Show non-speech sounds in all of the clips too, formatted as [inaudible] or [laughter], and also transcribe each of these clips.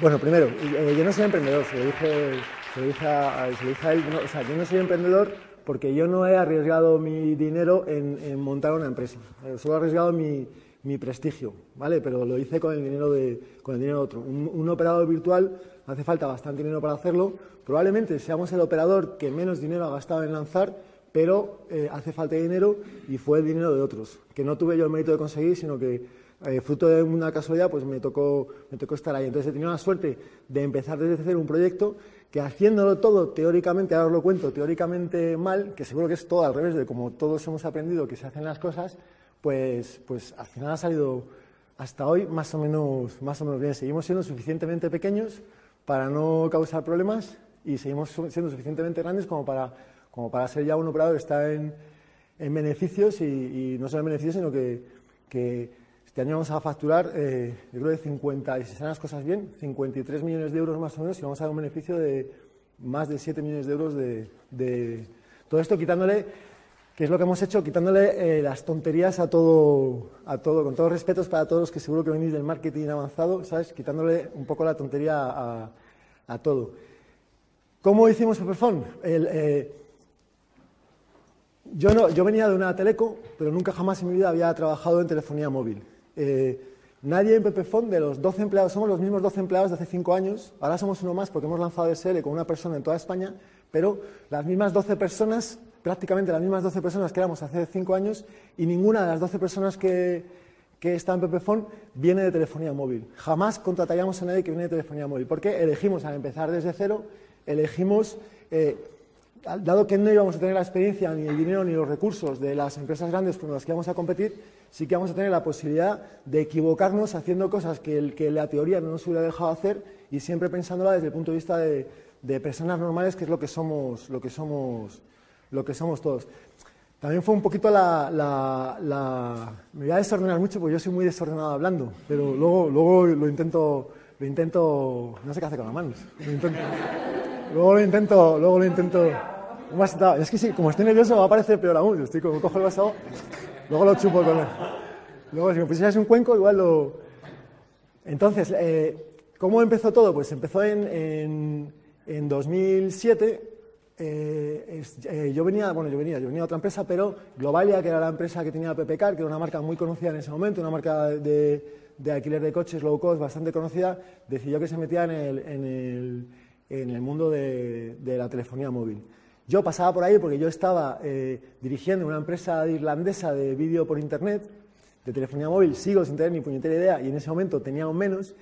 Bueno, primero, eh, yo no soy emprendedor, se lo dije, se lo a, se lo él. O sea, yo no soy emprendedor porque yo no he arriesgado mi dinero en, montar una empresa. Eh, solo he arriesgado mi, prestigio, ¿vale? Pero lo hice con el dinero de, con el dinero de otro. Un, un, operador virtual hace falta bastante dinero para hacerlo. Probablemente seamos el operador que menos dinero ha gastado en lanzar, pero eh, hace falta dinero y fue el dinero de otros, que no tuve yo el mérito de conseguir, sino que eh, fruto de una casualidad, pues me tocó, me tocó estar ahí. Entonces he tenido la suerte de empezar desde cero un proyecto que haciéndolo todo teóricamente, ahora os lo cuento, teóricamente mal, que seguro que es todo al revés de como todos hemos aprendido que se hacen las cosas, pues, pues al final ha salido hasta hoy más o menos, más o menos bien. Seguimos siendo suficientemente pequeños para no causar problemas y seguimos siendo suficientemente grandes como para, como para ser ya un operador que está en, en beneficios y, no solo en beneficios, sino que este año vamos a facturar, eh, yo creo, de 50, y si salen las cosas bien, 53 millones de euros más o menos, y vamos a dar un beneficio de más de 7 millones de euros de, todo esto, quitándole, que es lo que hemos hecho, quitándole eh, las tonterías a todo, a todo, con todos respetos para todos los que seguro que venís del marketing avanzado, ¿sabes? Quitándole un poco la tontería a, todo. ¿Cómo hicimos? El, eh, yo, no, yo venía de una teleco, pero nunca jamás en mi vida había trabajado en telefonía móvil. Eh, nadie en Pepefon, de los 12 empleados, somos los mismos 12 empleados de hace 5 años, ahora somos uno más porque hemos lanzado SL con una persona en toda España, pero las mismas 12 personas, prácticamente las mismas 12 personas que éramos hace 5 años, y ninguna de las 12 personas que, que está en Pepefon viene de telefonía móvil. Jamás contrataríamos a nadie que viene de telefonía móvil, porque elegimos al empezar desde cero, elegimos... Eh, dado que no íbamos a tener la experiencia, ni el dinero, ni los recursos de las empresas grandes con las que vamos a competir, sí que vamos a tener la posibilidad de equivocarnos haciendo cosas que, el, que la teoría no nos hubiera dejado hacer y siempre pensándola desde el punto de vista de, de personas normales, que es lo que somos, lo que somos, lo que somos todos. También fue un poquito la, la, la, Me voy a desordenar mucho porque yo soy muy desordenado hablando, pero luego, luego lo intento... Lo intento... No sé qué hace con las manos. Lo intento, luego lo intento... Luego lo intento... Es que sí, como estoy nervioso va a parecer peor aún. Estoy como cojo el vaso, luego lo chupo con él. Luego si me pusieras un cuenco igual lo... Entonces, eh, ¿cómo empezó todo? Pues empezó en, en, en 2007 eh, eh, yo venía, bueno, yo venía, yo venía a otra empresa, pero Globalia, que era la empresa que tenía PPCar, que era una marca muy conocida en ese momento, una marca de, de alquiler de coches low cost bastante conocida, decidió que se metía en el, en el, en el mundo de, de, la telefonía móvil. Yo pasaba por ahí porque yo estaba eh, dirigiendo una empresa irlandesa de vídeo por internet, de telefonía móvil, sigo sin tener ni puñetera idea, y en ese momento teníamos menos,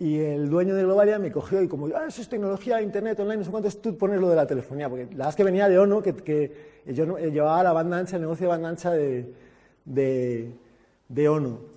y el dueño de Globalia me cogió y como, ah, eso es tecnología, internet, online, no sé cuánto, tú pones lo de la telefonía, porque la verdad es que venía de ONO, que, yo llevaba la banda ancha, el negocio de banda ancha de, de, de ONO.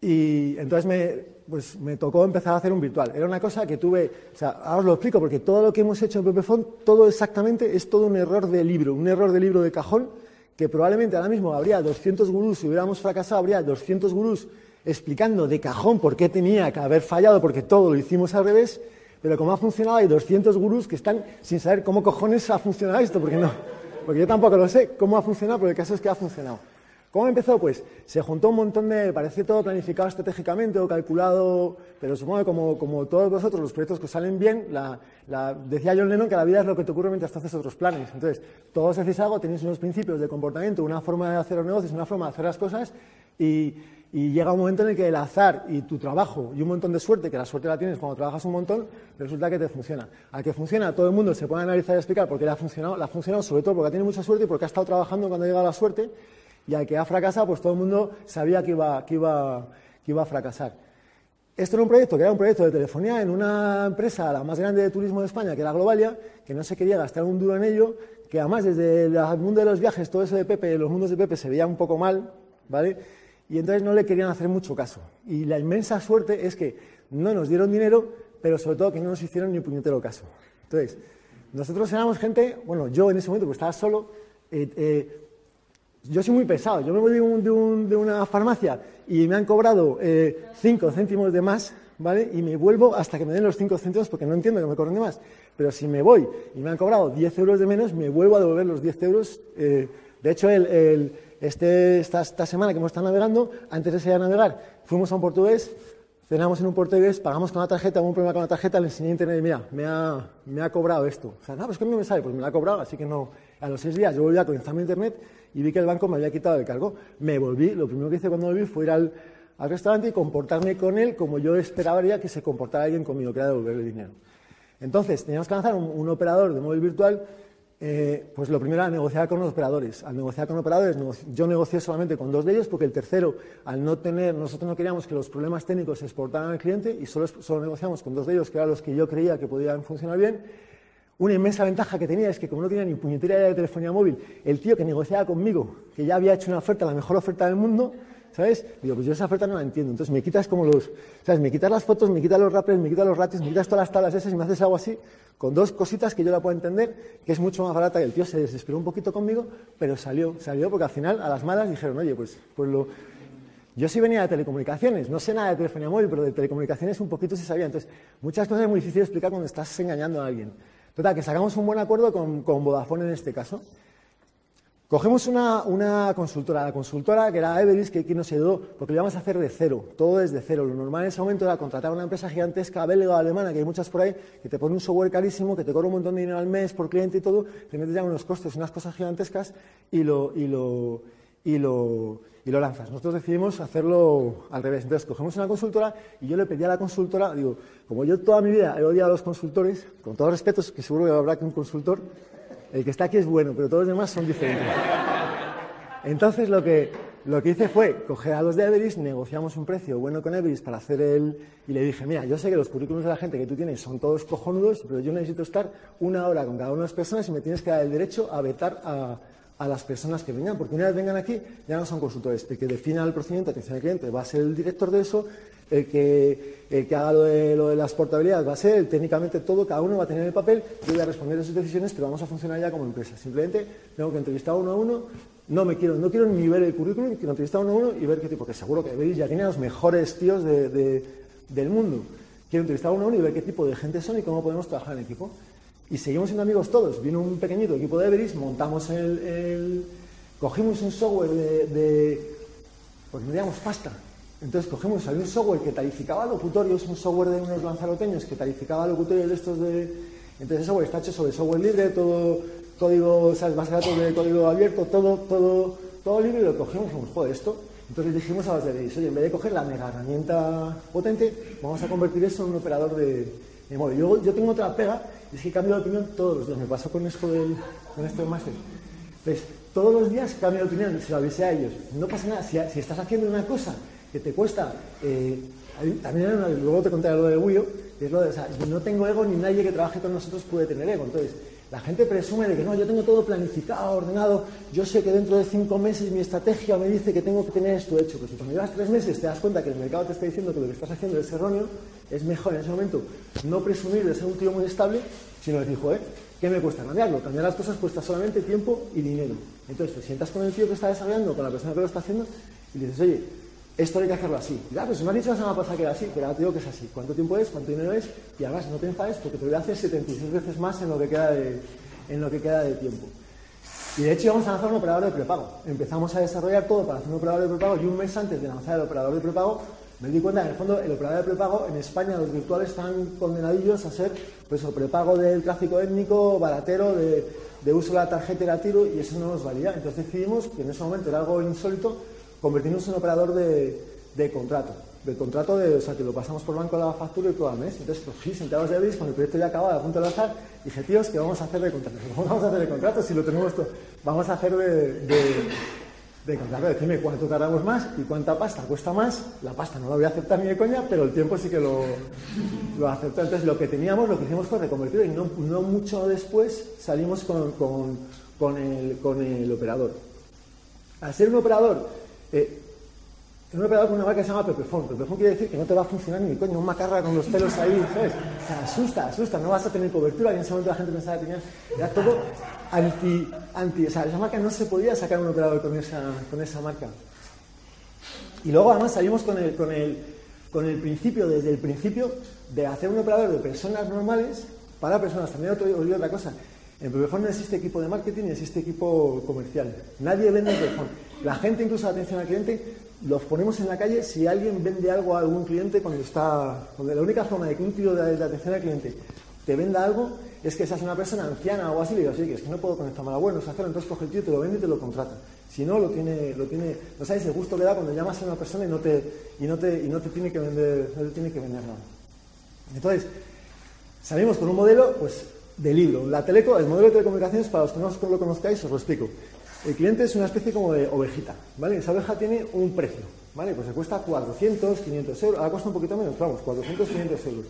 Y entonces me, pues, me tocó empezar a hacer un virtual. Era una cosa que tuve, o sea, ahora os lo explico, porque todo lo que hemos hecho en Pepefon, todo exactamente es todo un error de libro, un error de libro de cajón, que probablemente ahora mismo habría 200 gurús, si hubiéramos fracasado, habría 200 gurús explicando de cajón por qué tenía que haber fallado, porque todo lo hicimos al revés, pero como ha funcionado hay 200 gurús que están sin saber cómo cojones ha funcionado esto, porque no, porque yo tampoco lo sé cómo ha funcionado, pero el caso es que ha funcionado. ¿Cómo empezó? Pues se juntó un montón de, parece todo planificado estratégicamente o calculado, pero supongo que como, como todos vosotros los proyectos que salen bien, la, la, decía John Lennon que la vida es lo que te ocurre mientras tú haces otros planes. Entonces, todos hacéis algo, tenéis unos principios de comportamiento, una forma de hacer los negocios, una forma de hacer las cosas y, llega un momento en el que el azar y tu trabajo y un montón de suerte, que la suerte la tienes cuando trabajas un montón, resulta que te funciona. Al que funciona, todo el mundo se puede analizar y explicar por qué le ha funcionado, le ha funcionado sobre todo porque tenido mucha suerte y porque ha estado trabajando cuando ha llegado la suerte y al que ha fracasado, pues todo el mundo sabía que iba, que iba, que iba a fracasar. Esto era un proyecto que era un proyecto de telefonía en una empresa, la más grande de turismo de España, que era Globalia, que no se quería gastar un duro en ello, que además desde el mundo de los viajes, todo eso de Pepe, los mundos de Pepe se veía un poco mal, ¿vale? Y entonces no le querían hacer mucho caso. Y la inmensa suerte es que no nos dieron dinero, pero sobre todo que no nos hicieron ni un puñetero caso. Entonces, nosotros éramos gente, bueno, yo en ese momento, pues estaba solo, eh, eh, yo soy muy pesado. Yo me voy de, un, de, un, de una farmacia y me han cobrado 5 eh, céntimos de más, ¿vale? Y me vuelvo hasta que me den los 5 céntimos porque no entiendo que me cobren de más. Pero si me voy y me han cobrado 10 euros de menos, me vuelvo a devolver los 10 euros. Eh, de hecho, el, el, este, esta, esta, semana que hemos estado navegando, antes de salir a navegar, fuimos a un portugués, cenamos en un portugués, pagamos con la tarjeta, hubo un problema con la tarjeta, le enseñé a internet mira, me ha, me ha cobrado esto. O sea, no, pues que me sale, pues me lo ha cobrado, así que no. A los seis días yo volví a conectar mi internet y vi que el banco me había quitado el cargo. Me volví, lo primero que hice cuando volví fue ir al, al restaurante y comportarme con él como yo esperaría que se comportara alguien conmigo, que era devolverle dinero. Entonces, teníamos que lanzar un, operador de móvil virtual eh, pues lo primero era negociar con los operadores. Al negociar con operadores, yo negocié solamente con dos de ellos porque el tercero, al no tener, nosotros no queríamos que los problemas técnicos se exportaran al cliente y solo, solo negociamos con dos de ellos, que eran los que yo creía que podían funcionar bien. Una inmensa ventaja que tenía es que como no tenía ni puñetera de telefonía móvil, el tío que negociaba conmigo, que ya había hecho una oferta, la mejor oferta del mundo, ¿sabes? Digo, pues yo esa oferta no la entiendo. Entonces me quitas como los, ¿sabes? Me quitas las fotos, me quitas los rappers, me quitas los ratios, me quitas todas las tablas esas y me haces algo así, con dos cositas que yo la puedo entender, que es mucho más barata. Y el tío se desesperó un poquito conmigo, pero salió, salió porque al final, a las malas, dijeron, oye, pues, pues lo... Yo sí venía de telecomunicaciones, no sé nada de telefonía móvil, pero de telecomunicaciones un poquito se sabía. Entonces, muchas cosas es muy difícil de explicar cuando estás engañando a alguien. Que sacamos un buen acuerdo con, con Vodafone en este caso. Cogemos una, una, consultora, la consultora que era Everis, que aquí nos ayudó, porque lo íbamos a hacer de cero, todo desde cero. Lo normal en ese momento era contratar a una empresa gigantesca, belga o alemana, que hay muchas por ahí, que te pone un software carísimo, que te cobra un montón de dinero al mes por cliente y todo, te metes ya unos costes, unas cosas gigantescas y lo, y lo, y lo, y lo lanzas. Nosotros decidimos hacerlo al revés. Entonces cogemos una consultora y yo le pedí a la consultora, digo, como yo toda mi vida he odiado a los consultores, con todos los respetos, que seguro que habrá que un consultor el que está aquí es bueno, pero todos los demás son diferentes. Entonces lo que, lo que hice fue coger a los de Everis, negociamos un precio bueno con Everis para hacer el... Y le dije, mira, yo sé que los currículums de la gente que tú tienes son todos cojonudos, pero yo necesito estar una hora con cada una de las personas y me tienes que dar el derecho a vetar a, a las personas que vengan, porque una vez vengan aquí ya no son consultores. El que defina el procedimiento de atención al cliente va a ser el director de eso, el que, que haga lo de, las portabilidades va a ser, técnicamente todo, cada uno va a tener el papel, yo voy a responder a sus decisiones, pero vamos a funcionar ya como empresa. Simplemente tengo que entrevistar uno a uno, no me quiero, no quiero ni ver el currículum, quiero entrevistar uno a uno y ver qué tipo, porque seguro que veis ya tiene los mejores tíos de, de, del mundo. Quiero entrevistar uno a uno y ver qué tipo de gente son y cómo podemos trabajar en equipo. Y seguimos siendo amigos todos. Vino un pequeñito equipo de Everis, montamos el, cogimos un software de, de pues no digamos pasta, entonces cogemos, había un software que tarificaba locutorios, un software de unos lanzaroteños que tarificaba locutorios de estos de... Entonces el software está hecho sobre software libre, todo código, ¿sabes? base de datos de código abierto, todo, todo, todo libre y lo cogimos y dijimos, joder, esto. Entonces dijimos a los de oye, en vez de coger la mega herramienta potente, vamos a convertir eso en un operador de, de móvil. Yo, yo tengo otra pega, es que cambio de opinión todos los días. Me pasó con esto del, con esto máster. Entonces, todos los días cambio de opinión, se lo avisé a ellos. No pasa nada, si, estás haciendo una cosa que te cuesta. Eh, también luego te contaré lo de Wio, es lo de, o sea, no tengo ego ni nadie que trabaje con nosotros puede tener ego. Entonces, la gente presume de que no, yo tengo todo planificado, ordenado, yo sé que dentro de cinco meses mi estrategia me dice que tengo que tener esto hecho. Pues si cuando llevas tres meses te das cuenta que el mercado te está diciendo que lo que estás haciendo es erróneo, es mejor en ese momento no presumir de ser un tío muy estable, sino decir, joder, ¿qué me cuesta cambiarlo? Cambiar las cosas cuesta solamente tiempo y dinero. Entonces te sientas con el tío que está desarrollando, con la persona que lo está haciendo, y dices, oye, esto hay que hacerlo así. Y claro, pues me has dicho la semana pasada que era así, pero ahora te digo que es así. ¿Cuánto tiempo es? ¿Cuánto dinero es? Y además no te enfades porque te voy a hacer 76 veces más en lo que queda de, en lo que queda de tiempo. Y de hecho íbamos a lanzar un operador de prepago. Empezamos a desarrollar todo para hacer un operador de prepago y un mes antes de lanzar el operador de prepago me di cuenta que en el fondo el operador de prepago en España los virtuales están condenadillos a ser pues el prepago del tráfico étnico, baratero, de, de uso de la tarjeta y la tiro y eso no nos valía. Entonces decidimos que en ese momento era algo insólito convertirnos en operador de, de contrato. Del contrato, de, o sea, que lo pasamos por banco a la factura y todo el mes. Entonces cogí, sentados de Everis, cuando el proyecto ya acababa, a punto de lanzar, dije, tíos, ¿qué vamos a hacer de contrato? [laughs] vamos a hacer de contrato si lo tenemos todo? Vamos a hacer de, de, de contrato. Decime cuánto tardamos más y cuánta pasta cuesta más. La pasta no la voy a aceptar ni de coña, pero el tiempo sí que lo, lo acepto. Entonces lo que teníamos, lo que hicimos fue reconvertirlo y no, no mucho después salimos con, con, con, el, con el operador. Al ser un operador eh, un operador con una marca que se llama Pepefon. Pepefon quiere decir que no te va a funcionar ni coño, un macarra con los pelos ahí, ¿sabes? O sea, asusta, asusta, no vas a tener cobertura. Y en ese momento la gente pensaba que tenía. Era todo anti. anti o sea, esa marca no se podía sacar un operador con esa, con esa marca. Y luego además salimos con el, con, el, con el principio, desde el principio, de hacer un operador de personas normales para personas. También os otra cosa. En Pepefon no existe equipo de marketing ni existe equipo comercial. Nadie vende en Pepefon. La gente, incluso la atención al cliente, los ponemos en la calle si alguien vende algo a algún cliente cuando está. Porque la única forma de que un tío de, atención al cliente te venda algo es que seas una persona anciana o así, y digas, oye, que es que no puedo conectarme a la web, no sé hacerlo, entonces coge el tío, te lo vende y te lo contrata. Si no, lo tiene, lo tiene, no sabes el gusto que da cuando llamas a una persona y no te, y no te, y no te tiene que vender, no tiene que vender nada. Entonces, salimos con un modelo, pues, de libro. La teleco, el modelo de telecomunicaciones, para los que no lo conozcáis, os lo explico. El cliente es una especie como de ovejita, ¿vale? Esa oveja tiene un precio, ¿vale? Pues se cuesta 400, 500 euros, ahora cuesta un poquito menos, vamos, 400, 500 euros.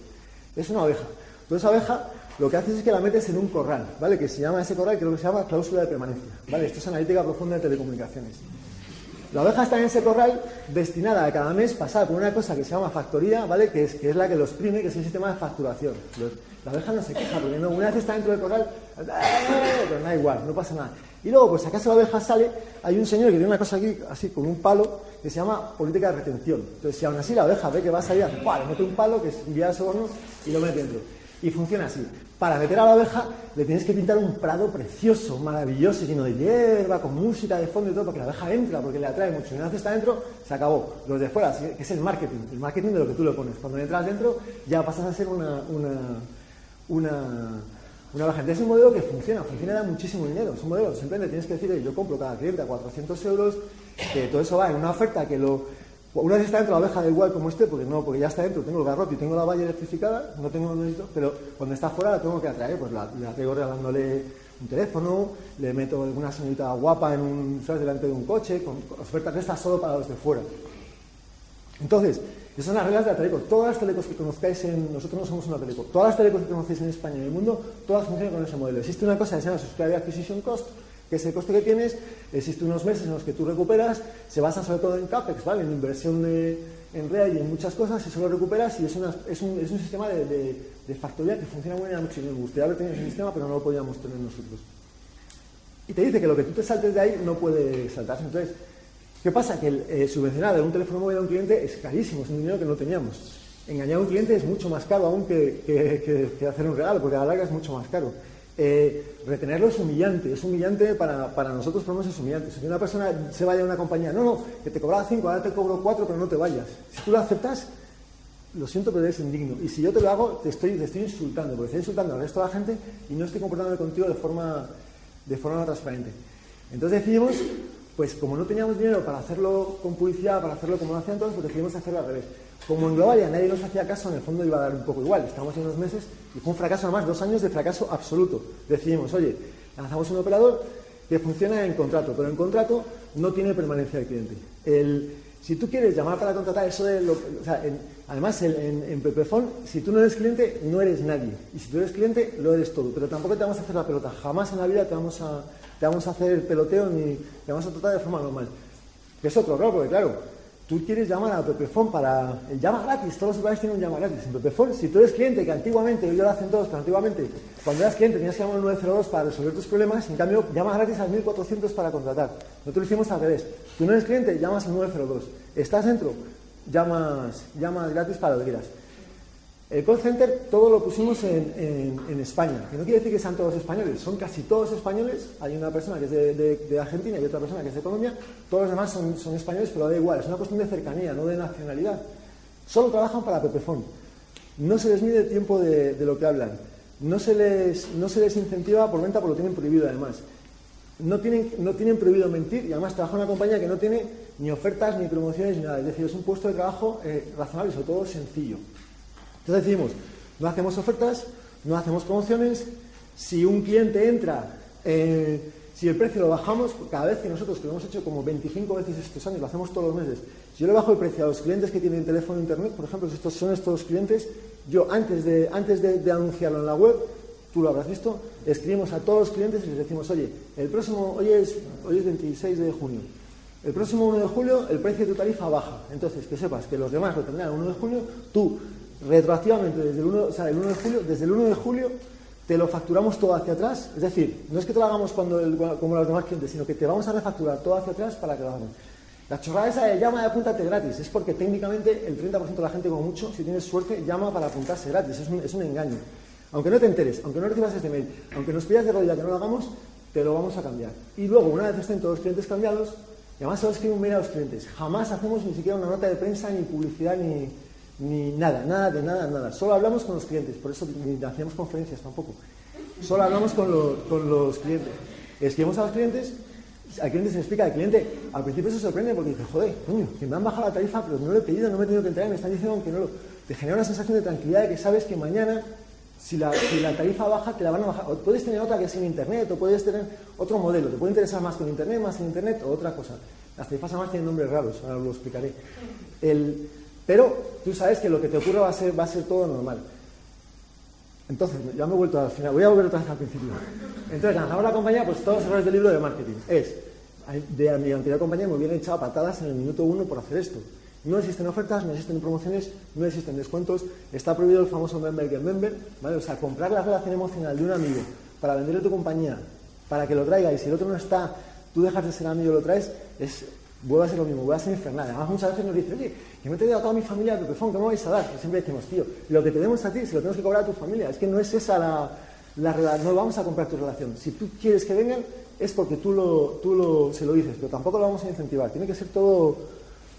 Es una oveja. Entonces esa abeja lo que haces es que la metes en un corral, ¿vale? Que se llama ese corral, creo que se llama cláusula de permanencia, ¿vale? Esto es analítica profunda de telecomunicaciones. La abeja está en ese corral destinada a cada mes pasar por una cosa que se llama factoría, ¿vale? Que es, que es la que los prime, que es el sistema de facturación. la abeja no se queja, porque una vez está dentro del corral, ¡eh! pero da igual, no pasa nada. Y luego, pues si acaso la abeja sale, hay un señor que tiene una cosa aquí, así, con un palo, que se llama política de retención. Entonces, si aún así la abeja ve que va a salir, le mete un palo, que es envía ese horno, y lo mete dentro. Y funciona así. Para meter a la abeja le tienes que pintar un prado precioso, maravilloso, lleno de hierba, con música de fondo y todo, para que la abeja entra, porque le atrae mucho. Y una vez está dentro, se acabó. Los de fuera, que es el marketing, el marketing de lo que tú le pones. Cuando entras dentro, ya pasas a ser una, una, una abeja. Entonces es un modelo que funciona, funciona da muchísimo dinero. Es un modelo, simplemente tienes que decir, yo compro cada cliente a 400 euros, que todo eso va en una oferta que lo una vez está dentro la abeja da igual como esté, porque no, porque ya está dentro, tengo el garrote y tengo la valla electrificada, no tengo pero cuando está fuera la tengo que atraer, pues la, la traigo regalándole un teléfono, le meto alguna señorita guapa en un, ¿sabes? delante de un coche, con, ofertas de estas solo para los de fuera. Entonces, esas son las reglas de la teleco. Todas las telecos que conozcáis en. Nosotros no somos una teleco. Todas las telecos que conocéis en España y en el mundo, todas funcionan con ese modelo. Existe una cosa que se llama Subscriber Acquisition Cost, que es el coste que tienes, existen unos meses en los que tú recuperas, se basa sobre todo en CAPEX, ¿vale? en inversión en REA y en muchas cosas, y eso lo recuperas y es, un, sistema de, factoría que funciona muy bien mucho. Nos gustaría haber tenido ese sistema, pero no lo podíamos tener nosotros. Y te dice que lo que tú te saltes de ahí no puede saltarse. Entonces, ¿qué pasa? Que eh, subvencionar un teléfono móvil a un cliente es carísimo, es un dinero que no teníamos. Engañar a un cliente es mucho más caro aún que, que, que hacer un regalo, porque a la larga es mucho más caro. Eh, retenerlo es humillante, es humillante para, para nosotros, por lo menos es humillante. Si una persona se vaya a una compañía, no, no, que te cobraba 5, ahora te cobro 4, pero no te vayas. Si tú lo aceptas, lo siento, pero eres indigno. Y si yo te lo hago, te estoy, te estoy insultando, porque estoy insultando al resto de la gente y no estoy comportándome contigo de forma, de forma transparente. Entonces decidimos, pues como no teníamos dinero para hacerlo con publicidad, para hacerlo como lo hacían todos, pues decidimos hacerlo al revés. Como en Globalia nadie nos hacía caso, en el fondo iba a dar un poco igual. Estamos en unos meses y fue un fracaso, además, dos años de fracaso absoluto. Decidimos, oye, lanzamos un operador que funciona en contrato, pero en contrato no tiene permanencia del cliente. El, si tú quieres llamar para contratar eso de lo, o sea, además en, en, si tú no eres cliente, no eres nadie. Y si tú eres cliente, lo eres todo. Pero tampoco te vamos a hacer la pelota. Jamás en la vida te vamos a, te vamos a hacer el peloteo ni te vamos a tratar de forma normal. Que es otro, claro, porque claro, tú quieres llamar a Pepefon para el llama gratis, todos los lugares tienen un llama gratis. En Pepefon, si tú eres cliente, que antiguamente, ellos lo hacen todos, pero antiguamente, cuando eras cliente tenías que llamar al 902 para resolver tus problemas, en cambio, llama gratis al 1400 para contratar. Nosotros lo hicimos al revés. Tú no eres cliente, llamas al 902. Estás dentro, llamas, llamas gratis para lo que quieras. El call center todo lo pusimos en, España, que no quiere decir que sean todos españoles, son casi todos españoles. Hay una persona que es de, Argentina y otra persona que es de Colombia, todos los demás son, españoles, pero da igual, es una cuestión de cercanía, no de nacionalidad. Solo trabajan para Pepefon. No se les mide el tiempo de, lo que hablan, no se, les, no se les incentiva por venta, porque lo tienen prohibido además. No tienen, no tienen prohibido mentir y además trabaja en una compañía que no tiene ni ofertas, ni promociones, ni nada. Es decir, es un puesto de trabajo eh, razonable y sobre todo sencillo. Entonces decimos, no hacemos ofertas, no hacemos promociones, si un cliente entra, eh, si el precio lo bajamos, cada vez que nosotros, que lo hemos hecho como 25 veces estos años, lo hacemos todos los meses, si yo le bajo el precio a los clientes que tienen teléfono e internet, por ejemplo, si estos son estos clientes, yo antes de, antes de, anunciarlo en la web, tú lo habrás visto, escribimos a todos los clientes y les decimos, oye, el próximo, hoy es, hoy es 26 de junio, el próximo 1 de julio el precio de tu tarifa baja. Entonces, que sepas que los demás lo tendrán el 1 de julio, tú retroactivamente desde el 1, o sea, el 1 de julio, desde el 1 de julio te lo facturamos todo hacia atrás. Es decir, no es que te lo hagamos cuando como los demás clientes, sino que te vamos a refacturar todo hacia atrás para que lo hagan. La chorrada esa de llama y apúntate gratis es porque técnicamente el 30% de la gente, como mucho, si tienes suerte, llama para apuntarse gratis. Es un, es un engaño. Aunque no te enteres, aunque no recibas este mail, aunque nos pidas de rodilla que no lo hagamos, te lo vamos a cambiar. Y luego, una vez estén todos los clientes cambiados, Y además solo escribo un mail a los clientes. Jamás hacemos ni siquiera una nota de prensa, ni publicidad, ni, ni nada, nada de nada, nada. Solo hablamos con los clientes, por eso ni hacíamos conferencias tampoco. Solo hablamos con, con los clientes. Escribimos a los clientes, al cliente se le explica, al cliente al principio se sorprende porque dice, joder, coño, que me han bajado la tarifa, pero no lo he pedido, no me he tenido que entrar, me están diciendo que no lo... Te genera una sensación de tranquilidad de que sabes que mañana si la, tarifa baja, te la van a bajar. Puedes tener otra que es sin Internet, o puedes tener otro modelo. Te puede interesar más con Internet, más sin Internet, o otra cosa. Las tarifas además tienen nombres raros, ahora lo explicaré. pero tú sabes que lo que te ocurra va a ser, todo normal. Entonces, ya me he vuelto al final, voy a volver otra vez al principio. Entonces, lanzamos la compañía, pues todos los errores del libro de marketing. Es, de mi anterior compañía me hubieran echado patadas en el minuto uno por hacer esto. No existen ofertas, no existen promociones, no existen descuentos, está prohibido el famoso member get member, ¿vale? O sea, comprar la relación emocional de un amigo para venderle tu compañía, para que lo traiga y si el otro no está, tú dejas de ser amigo y lo traes, es, vuelve a ser lo mismo, vuelve a ser infernal. Además, muchas veces nos dicen, oye, que me he traído a toda mi familia de Pepefón, ¿qué me vais a dar? Y siempre decimos, tío, lo que te demos a ti, si lo tenemos que cobrar a tu familia, es que no es esa la, la no vamos a comprar tu relación. Si tú quieres que vengan, es porque tú, lo, tú lo, se lo dices, pero tampoco lo vamos a incentivar. Tiene que ser todo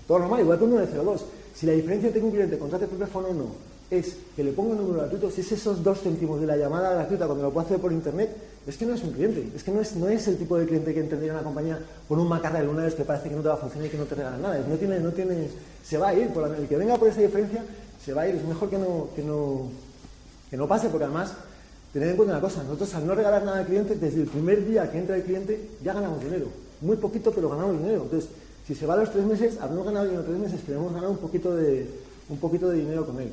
todo normal, igual que un 902. Si la diferencia entre un cliente contrate teléfono o no es que le ponga un número gratuito, si es esos dos céntimos de la llamada gratuita cuando lo puede hacer por internet, es que no es un cliente, es que no es, no es el tipo de cliente que entendería una compañía con un macarra de luna que parece que no te va a funcionar y que no te regala nada. No tiene, no tiene, se va a ir, el que venga por esa diferencia, se va a ir. Es mejor que no, que no, que no pase, porque además, tened en cuenta una cosa, nosotros al no regalar nada al cliente, desde el primer día que entra el cliente, ya ganamos dinero. Muy poquito, pero ganamos dinero. Entonces, si se va a los tres meses, habremos ganado dinero tres meses, queremos ganar un poquito, de, un poquito de dinero con él.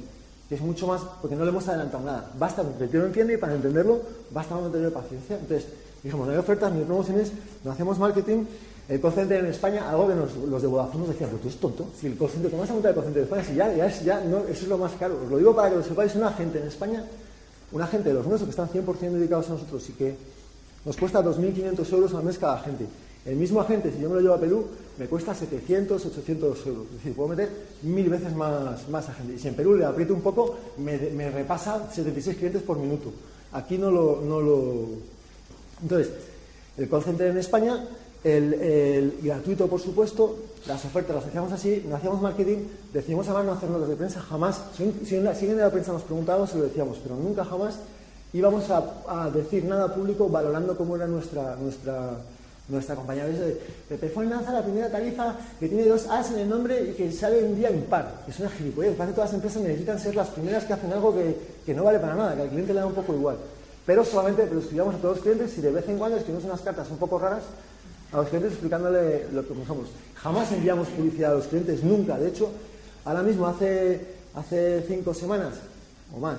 Que es mucho más, porque no le hemos adelantado nada. Basta con que el tío lo entiende y para entenderlo, basta con tener paciencia. Entonces, dijimos, no hay ofertas ni promociones, no hacemos marketing. El call center en España, algo que los de Vodafone nos decían, pero tú eres tonto. Si el call center, ¿cómo vas a montar el call center de España? Si ya, ya, ya eso es lo más caro. Os lo digo para que lo sepáis, una gente en España, una gente de los nuestros que están 100% dedicados a nosotros y que nos cuesta 2.500 euros al mes cada gente. El mismo agente, si yo me lo llevo a Perú, me cuesta 700, 800 euros. Es decir, puedo meter mil veces más, más agente. Y si en Perú le aprieto un poco, me, repasa 76 clientes por minuto. Aquí no lo... No lo... Entonces, el call center en España, el, gratuito, por supuesto, las ofertas las hacíamos así, no hacíamos marketing, decíamos además no hacer notas de prensa, jamás, si, si, de la prensa nos preguntábamos, se lo decíamos, pero nunca jamás íbamos a, a decir nada público valorando cómo era nuestra, nuestra nuestra compañía de Pepefone lanza la primera tarifa que tiene dos As en el nombre y que sale un día impar. Es una gilipollez. Parece que todas las empresas necesitan ser las primeras que hacen algo que, no vale para nada, que al cliente le da un poco igual. Pero solamente lo estudiamos a todos los clientes y de vez en cuando escribimos unas cartas un poco raras a los clientes explicándole lo que somos. Jamás enviamos publicidad a los clientes, nunca. De hecho, ahora mismo, hace, hace cinco semanas o más,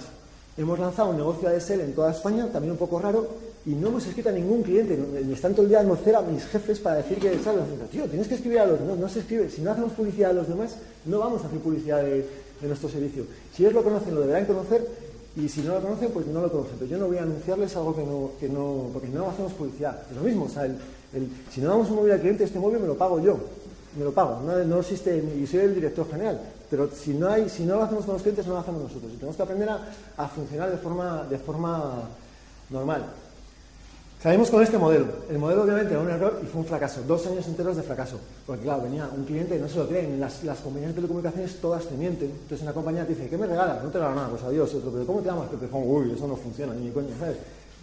hemos lanzado un negocio ADSL en toda España, también un poco raro, y no hemos escrito a ningún cliente. Me están todo el día a mis jefes para decir que, ¿sabes? Tío, tienes que escribir a los demás. No se escribe. Si no hacemos publicidad a los demás, no vamos a hacer publicidad de, nuestro servicio. Si ellos lo conocen, lo deberán conocer. Y si no lo conocen, pues no lo conocen. Pero yo no voy a anunciarles algo que no, que no porque no hacemos publicidad. Es lo mismo. O sea, si no damos un móvil al cliente, este móvil me lo pago yo. Me lo pago. No, no existe, y soy el director general. Pero si no, hay, si no lo hacemos con los clientes, no lo hacemos nosotros. Y tenemos que aprender a, a funcionar de forma, de forma normal. Salimos con este modelo. El modelo obviamente era un error y fue un fracaso. Dos años enteros de fracaso. Porque claro, venía un cliente y no se lo creen. Las, compañías de telecomunicaciones todas te mienten. Entonces una compañía te dice, ¿qué me regalas? No te regalo nada, pues adiós. Otro, pero ¿cómo te llamas? Pepe Uy, eso no funciona, ni coño, ¿sabes?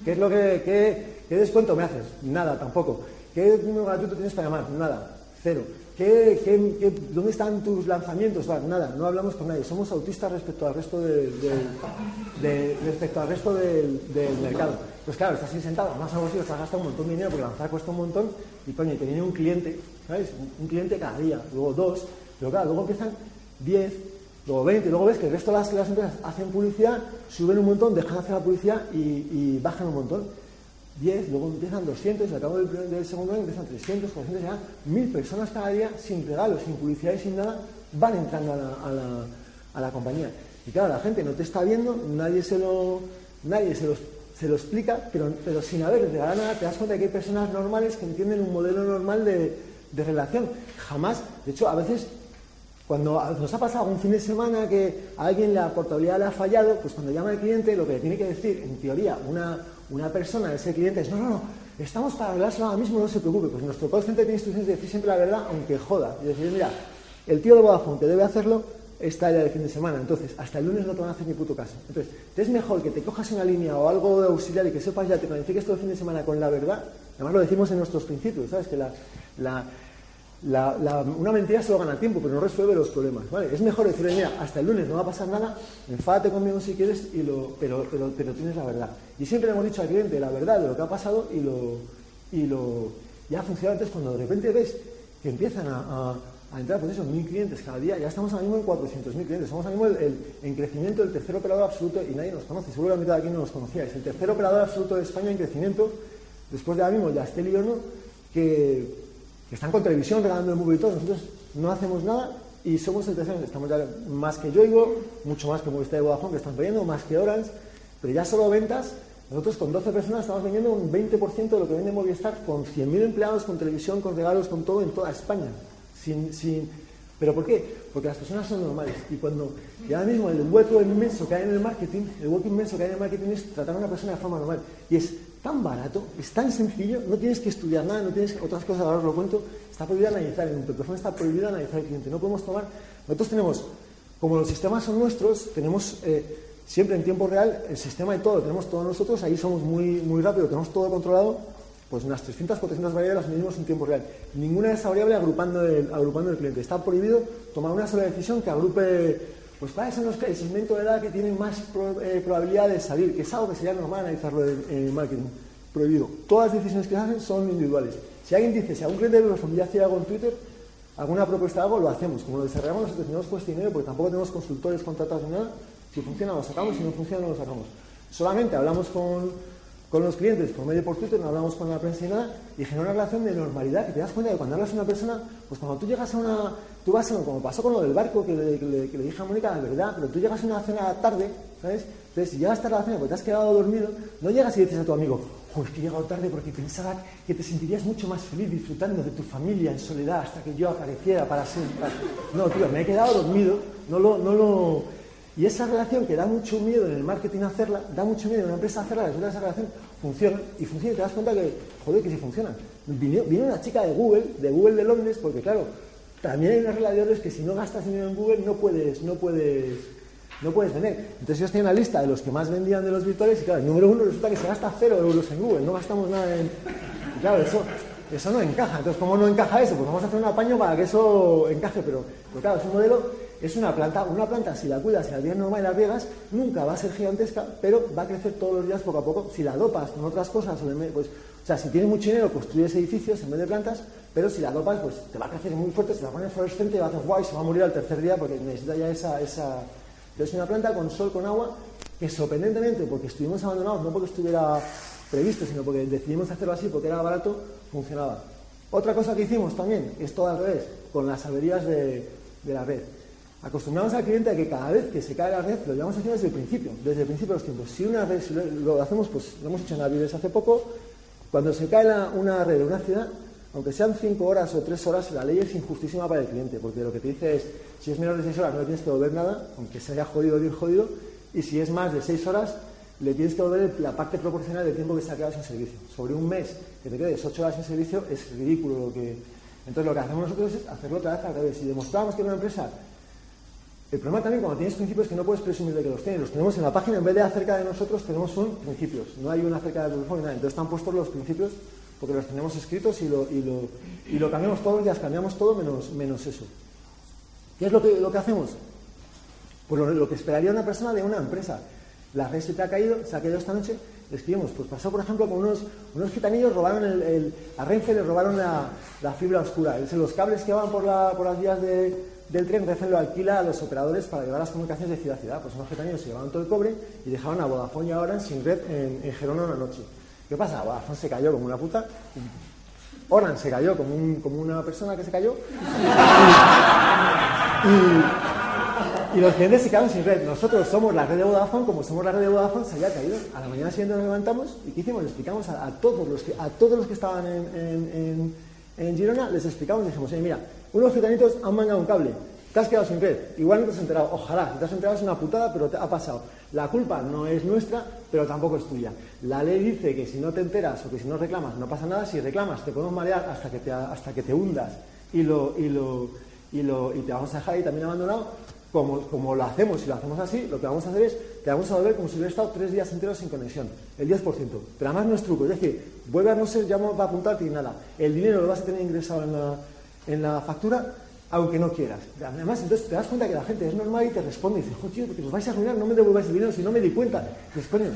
¿Qué es lo que, qué, qué descuento me haces? Nada, tampoco. ¿Qué número gratuito tienes para llamar? Nada, cero. ¿Qué, dónde están tus lanzamientos? nada, no hablamos con nadie. Somos autistas respecto al resto, de, respecto al resto del, mercado. Pues claro, estás ahí sentado, además algo así, estás gastando un montón de dinero porque lanzar cuesta un montón y coño, te viene un cliente, ¿sabes? Un cliente cada día, luego dos, pero claro, luego empiezan diez, luego veinte, luego ves que el resto de las, empresas hacen publicidad, suben un montón, dejan de hacer la publicidad y, bajan un montón. 10, luego empiezan 200, al cabo del, segundo año empiezan 300, 400, ya mil personas cada día sin regalos, sin publicidad y sin nada, van entrando a la, a la, a compañía. Y claro, la gente no te está viendo, nadie se lo, nadie se lo, se lo explica, pero, pero sin haber regalado nada, te das cuenta de que hay personas normales que entienden un modelo normal de, de relación. Jamás, de hecho, a veces cuando nos ha pasado un fin de semana que a alguien la portabilidad le ha fallado, pues cuando llama al cliente lo que le tiene que decir, en teoría, una, una persona, ese cliente es, no, no, no, estamos para hablárselo ahora mismo, no se preocupe. Pues nuestro call center tiene instrucciones de decir siempre la verdad, aunque joda. Y decir, mira, el tío de Vodafone que debe hacerlo está ya de fin de semana, entonces hasta el lunes no te van a hacer ni puto caso. Entonces, es mejor que te cojas una línea o algo de auxiliar y que sepas ya, te planifiques todo el fin de semana con la verdad. Además lo decimos en nuestros principios, ¿sabes? Que la, una mentira solo gana tiempo, pero no resuelve los problemas. ¿vale? Es mejor decirle, mira, hasta el lunes no va a pasar nada, enfádate conmigo si quieres, y lo, pero, pero, tienes la verdad. Y siempre le hemos dicho al cliente la verdad de lo que ha pasado y lo, y lo ya ha funcionado antes cuando de repente ves que empiezan a entrar, pues eso, mil clientes cada día. Ya estamos ahora mismo en 400.000 clientes. Somos ahora mismo el, en crecimiento del tercer operador absoluto y nadie nos conoce. Seguro que la mitad de aquí no nos conocíais. El tercer operador absoluto de España en crecimiento, después de ahora mismo Yastel y Ono, que, que están con televisión regalando el móvil y todo. Nosotros no hacemos nada y somos el tercero. Estamos ya más que Yoigo, mucho más que Movistar de Vodafone, que están vendiendo, más que Orange, pero ya solo ventas. Nosotros con 12 personas estamos vendiendo un 20% de lo que vende Movistar con 100.000 empleados, con televisión, con regalos, con todo en toda España. Sin, ¿Pero por qué? Porque las personas son normales. Y cuando, y ahora mismo el hueco inmenso que hay en el marketing, el hueco inmenso que hay en el marketing es tratar a una persona de forma normal. Y es tan barato, es tan sencillo, no tienes que estudiar nada, no tienes otras cosas, ahora os lo cuento, está prohibido analizar, un teléfono está prohibido analizar el cliente. No podemos tomar, nosotros tenemos, como los sistemas son nuestros, tenemos eh, siempre en tiempo real el sistema y todo, tenemos todos nosotros, ahí somos muy, muy rápido, tenemos todo controlado pues unas 300, 400 variables las medimos en tiempo real. Ninguna de esas variables agrupando el, agrupando el cliente. Está prohibido tomar una sola decisión que agrupe, pues cuáles son los el segmento de edad que tienen más eh, probabilidad de salir, que es algo que sería normal analizarlo en, marketing. Prohibido. Todas las decisiones que se hacen son individuales. Si alguien dice, si a un cliente de familia hacía algo en Twitter, alguna propuesta de algo, lo hacemos. Como lo desarrollamos, nosotros tenemos cuesta dinero porque tampoco tenemos consultores contratados ni nada. Si funciona, lo sacamos. Si no funciona, no lo sacamos. Solamente hablamos con con los clientes por medio por Twitter, no hablamos con la prensa y nada, y genera una relación de normalidad, que te das cuenta que cuando hablas con una persona, pues cuando tú llegas a una, tú vas a, como pasó con lo del barco, que le, dije a Mónica, la verdad, pero tú llegas a una cena tarde, ¿sabes? Entonces, si llegas tarde a la cena porque te has quedado dormido, no llegas y dices a tu amigo, pues que he llegado tarde porque pensaba que te sentirías mucho más feliz disfrutando de tu familia en soledad hasta que yo apareciera para ser... No, tío, me he quedado dormido, no lo... No lo y esa relación que da mucho miedo en el marketing hacerla, da mucho miedo en una empresa hacerla, resulta que esa relación funciona y funciona y te das cuenta que, joder, que sí funciona. Vino, una chica de Google, de Google de Londres, porque claro, también hay una regla de oro que si no gastas dinero en Google no puedes, no puedes, no puedes vender. Entonces yo estoy en la lista de los que más vendían de los virtuales y claro, el número uno resulta que se gasta cero euros en Google, no gastamos nada en... claro, eso, eso no encaja. Entonces, ¿cómo no encaja eso? Pues vamos a hacer un apaño para que eso encaje, pero, pero claro, es un modelo es una planta, una planta si la cuidas, si la tienes normal y la riegas, nunca va a ser gigantesca, pero va a crecer todos los días poco a poco. Si la dopas con otras cosas, pues, o sea, si tienes mucho dinero, construyes edificios en vez de plantas, pero si la dopas, pues te va a crecer muy fuerte, se la pones fluorescente y va a hacer guay, se va a morir al tercer día porque necesita ya esa, esa... es una planta con sol, con agua, que sorprendentemente, porque estuvimos abandonados, no porque estuviera previsto, sino porque decidimos hacerlo así, porque era barato, funcionaba. Otra cosa que hicimos también, es todo al revés, con las averías de la red acostumbramos al cliente a que cada vez que se cae la red, lo llevamos haciendo desde el principio, desde el principio de los tiempos. Si una red, lo, hacemos, pues lo hemos hecho en Navidades hace poco, cuando se cae una red de una ciudad, aunque sean cinco horas o tres horas, la ley es injustísima para el cliente, porque lo que te dice es, si es menos de seis horas no le tienes que devolver nada, aunque se haya jodido bien jodido, y si es más de seis horas, le tienes que devolver la parte proporcional del tiempo que se ha quedado sin servicio. Sobre un mes que te quedes ocho horas sin servicio es ridículo lo que... Entonces lo que hacemos nosotros es hacerlo otra vez al revés. Si demostramos que una empresa el problema también cuando tienes principios es que no puedes presumir de que los tienes. Los tenemos en la página, en vez de acerca de nosotros, tenemos un principios. No hay una acerca de nosotros nada. Entonces están puestos los principios porque los tenemos escritos y lo, y lo, cambiamos todos los días, cambiamos todo menos, menos eso. ¿Qué es lo que, lo que hacemos? Pues lo, que esperaría una persona de una empresa. La red se te ha caído, se ha caído esta noche, escribimos. Pues pasó, por ejemplo, con unos, unos gitanillos, robaron el, a Renfe le robaron la, fibra oscura. Los cables que van por las vías de, del tren Renfe lo alquila a los operadores para llevar las comunicaciones de ciudad a ciudad. Pues unos gitanos se llevaban todo el cobre y dejaban a Vodafone y a sin red en, en Gerona una noche. ¿Qué pasa? Vodafone se cayó como una puta. Orange se cayó como, un, como una persona que se cayó. Y, los clientes se quedaron sin red. Nosotros somos la red de Vodafone, como somos la red de Vodafone, se había caído. A la mañana siguiente nos levantamos y ¿qué hicimos? Le explicamos a, todos, los que, a todos los que estaban en, en, en Girona, les explicamos y dijimos, mira, unos gitanitos han mangado un cable. Te has quedado sin red, igual no te has enterado, ojalá, si te has enterado es una putada, pero te ha pasado. La culpa no es nuestra, pero tampoco es tuya. La ley dice que si no te enteras o que si no reclamas no pasa nada, si reclamas te podemos marear hasta que te, hasta que te hundas y, lo, y, lo, y, lo, y te vamos a dejar ahí también abandonado, como, como, lo hacemos y lo hacemos así, lo que vamos a hacer es, te vamos a volver como si hubiera estado tres días enteros sin conexión, el 10%. Pero además no es truco, es decir, vuelve a no ser, ya no va a apuntarte y nada. El dinero lo vas a tener ingresado en la, en la factura aunque no quieras. Además, entonces te das cuenta que la gente es normal y te responde y dice, joder, tío, porque os vais a arruinar, no me devolváis el dinero si no me di cuenta. Responde.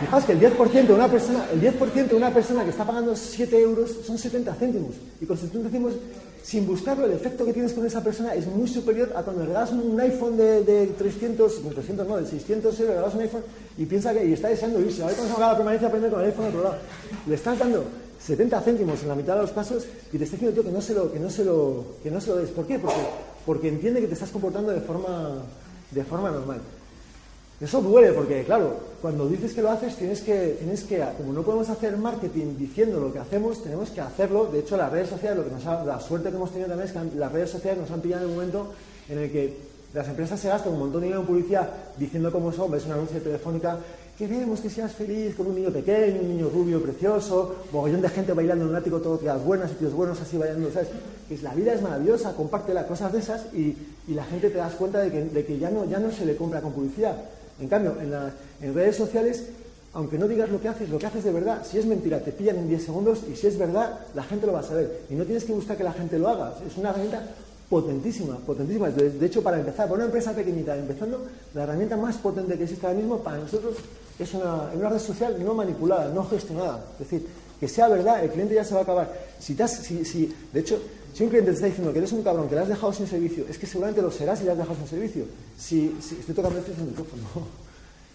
Fijaos que el 10% de una persona, el 10% de una persona que está pagando 7 euros son 70 céntimos. Y con 70 céntimos, sin buscarlo, el efecto que tienes con esa persona es muy superior a cuando le regalas un iPhone de, de 300, 300 no, de 600 euros, le regalas un iPhone y piensa que y está deseando irse. A ver cuando se va a la permanencia, aprender con el iPhone a otro lado. Le estás dando 70 céntimos en la mitad de los casos y te está diciendo que no se lo, que no se lo, que no se lo des. ¿Por qué? Porque, porque entiende que te estás comportando de forma, de forma normal. Eso duele porque, claro, cuando dices que lo haces, tienes que, tienes que, como no podemos hacer marketing diciendo lo que hacemos, tenemos que hacerlo. De hecho, las redes sociales, lo que nos ha, la suerte que hemos tenido también es que las redes sociales nos han pillado en el momento en el que las empresas se gastan un montón de dinero en publicidad diciendo cómo son, ves una anuncio telefónica queremos que seas feliz con un niño pequeño, un niño rubio precioso, mogollón de gente bailando en un ático, todo tías buenas y tíos buenos así bailando, ¿sabes? Que la vida es maravillosa, comparte las cosas de esas y, la gente te das cuenta de que, ya, no, ya no se le compra con publicidad. En cambio, en, en redes sociales, aunque no digas lo que haces, lo que haces de verdad, si es mentira, te pillan en 10 segundos y si es verdad, la gente lo va a saber. Y no tienes que buscar que la gente lo haga. Es una herramienta potentísima, potentísima. De, hecho, para empezar, para una empresa pequeñita empezando, la herramienta más potente que existe ahora mismo para nosotros es una, red social no manipulada, no gestionada. Es decir, que sea verdad, el cliente ya se va a acabar. Si, si, si, de hecho, si un cliente te está diciendo que eres un cabrón, que le has dejado sin servicio, es que seguramente lo serás si le has dejado sin servicio. Si, estoy tocando esto el micrófono. [laughs]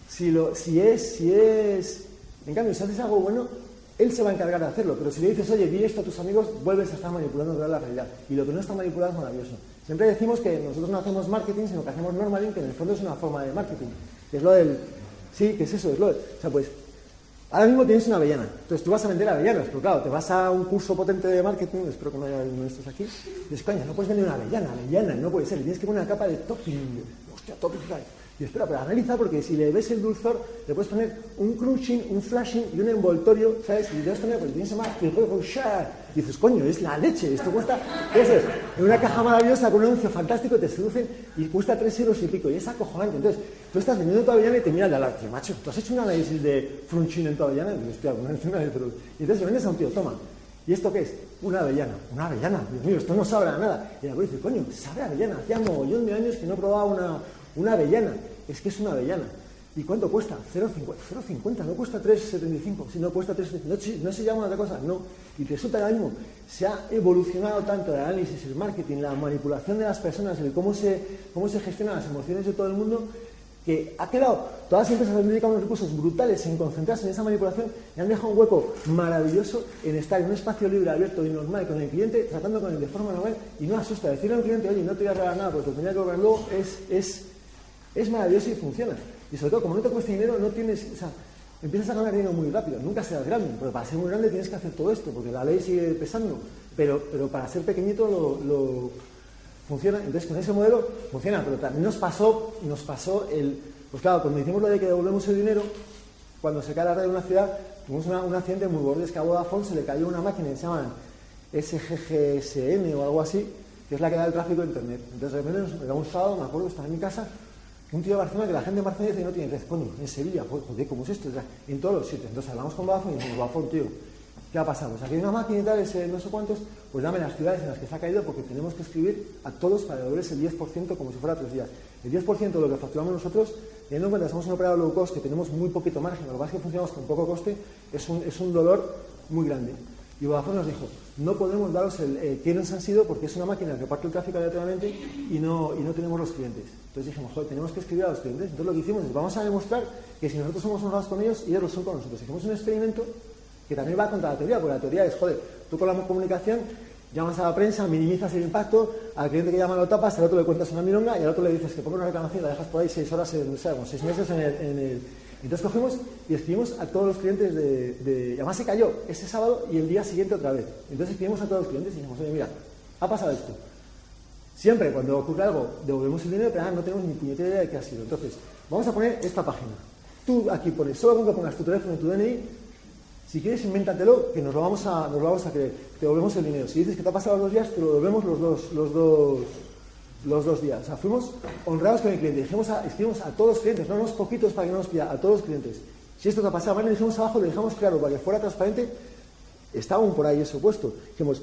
Si, lo, si, es, si es... En cambio, si haces algo bueno, él se va a encargar de hacerlo. Pero si le dices, oye, di esto a tus amigos, vuelves a estar manipulando toda la realidad. Y lo que no está manipulado es maravilloso. Siempre decimos que nosotros no hacemos marketing, sino que hacemos normaling, que en el fondo es una forma de marketing. Que es lo del Sí, ¿qué es eso? Es lo, o sea, pues, ahora mismo tienes una avellana. Entonces tú vas a vender avellanas, pero claro, te vas a un curso potente de marketing, espero que no haya uno de estos aquí, y dices, coño, no puedes vender una avellana, avellana, no puede ser, tienes que poner una capa de topping. Hostia, topping, y espera, pero analiza porque si le ves el dulzor, le puedes poner un crunching, un flashing y un envoltorio, ¿sabes? Y le puedes poner, pues tienes más, y y dices, coño, es la leche, esto cuesta, eso es, en una caja maravillosa con un anuncio fantástico te seducen y cuesta tres euros y pico, y es acojonante. Entonces, tú estás vendiendo tu avellana y te miras de la macho, ¿tú has hecho un análisis de crunching en tu avellana? Y dices, hostia, y entonces le vendes a un tío, toma, ¿Y esto qué es? Una avellana. Una avellana. Dios mío, esto no sabe a nada. Y el dice, coño, sabe a avellana. Hacía mogollón de años que no probaba una, una avellana. Es que es una avellana. ¿Y cuánto cuesta? 0,50. No cuesta 3,75. Si no cuesta 3,75. No, se llama otra cosa. No. Y resulta que ahora mismo se ha evolucionado tanto el análisis, el marketing, la manipulación de las personas, el cómo se, cómo se gestionan las emociones de todo el mundo, que ha quedado, todas las empresas han dedicado unos recursos brutales en concentrarse en esa manipulación y han dejado un hueco maravilloso en estar en un espacio libre, abierto y normal con el cliente, tratando con él de forma normal y no asusta. Decirle al cliente, oye, no te voy a regalar nada porque te tenía que cobrar luego, es, es maravilloso y funciona. Y sobre todo, como no te cuesta dinero, no tienes, o sea, empiezas a ganar dinero muy rápido. Nunca serás grande, porque para ser muy grande tienes que hacer todo esto, porque la ley sigue pesando. Pero, pero para ser pequeñito lo funciona. Entonces, con ese modelo funciona, pero también nos pasó, nos pasó el. Pues claro, cuando hicimos lo de que devolvemos el dinero, cuando se cae la red de una ciudad, tuvimos un accidente muy gordo, es que a se le cayó una máquina que se llama SGGSN o algo así, que es la que da el tráfico de Internet. Entonces, de repente, era un sábado, me acuerdo, estaba en mi casa, un tío de Barcelona que la gente de Barcelona dice que no tiene red. Coño, en Sevilla, joder, ¿cómo es esto? en todos los sitios. Entonces hablamos con Vodafone y dijimos, Vodafone, tío, ¿Qué ha pasado? Pues aquí hay una máquina y tal, ese no sé cuántos, pues dame las ciudades en las que se ha caído porque tenemos que escribir a todos para devolverles el 10% como si fuera tres días. El 10% de lo que facturamos nosotros, teniendo en cuenta que somos un operador low cost, que tenemos muy poquito margen, lo que pasa es que funcionamos con poco coste, es un, es un dolor muy grande. Y Vodafone nos dijo, no podemos daros el eh, quiénes han sido porque es una máquina que parte el tráfico aleatoriamente y no, y no tenemos los clientes. Entonces dijimos, joder, tenemos que escribir a los clientes. Entonces lo que hicimos es, vamos a demostrar que si nosotros somos honrados con ellos, ellos lo son con nosotros. Hicimos un experimento que también va contra la teoría, porque la teoría es, joder, tú con la comunicación llamas a la prensa, minimizas el impacto, al cliente que llama lo tapas, al otro le cuentas una milonga y al otro le dices que ponga una reclamación y la dejas por ahí seis horas, en, o sea, seis meses en el, Entonces cogimos y escribimos a todos los clientes de, Y además se cayó ese sábado y el día siguiente otra vez. Entonces escribimos a todos los clientes y dijimos, oye, mira, ha pasado esto. Siempre cuando ocurre algo, devolvemos el dinero, pero ahora no tenemos ni puñetera idea de qué ha sido. Entonces, vamos a poner esta página. Tú aquí pones, solo con que pongas tu teléfono y tu DNI, si quieres, invéntatelo, que nos lo vamos a, nos lo vamos a creer. Te devolvemos el dinero. Si dices que te ha pasado los dos días, te lo devolvemos los dos, los dos, los dos días. O sea, fuimos honrados con el cliente. Dijimos a, a todos los clientes, no unos poquitos para que no nos pida, a todos los clientes. Si esto te ha pasado, le dijimos abajo, le dejamos claro para que fuera transparente, estaba aún por ahí eso puesto. Dijimos,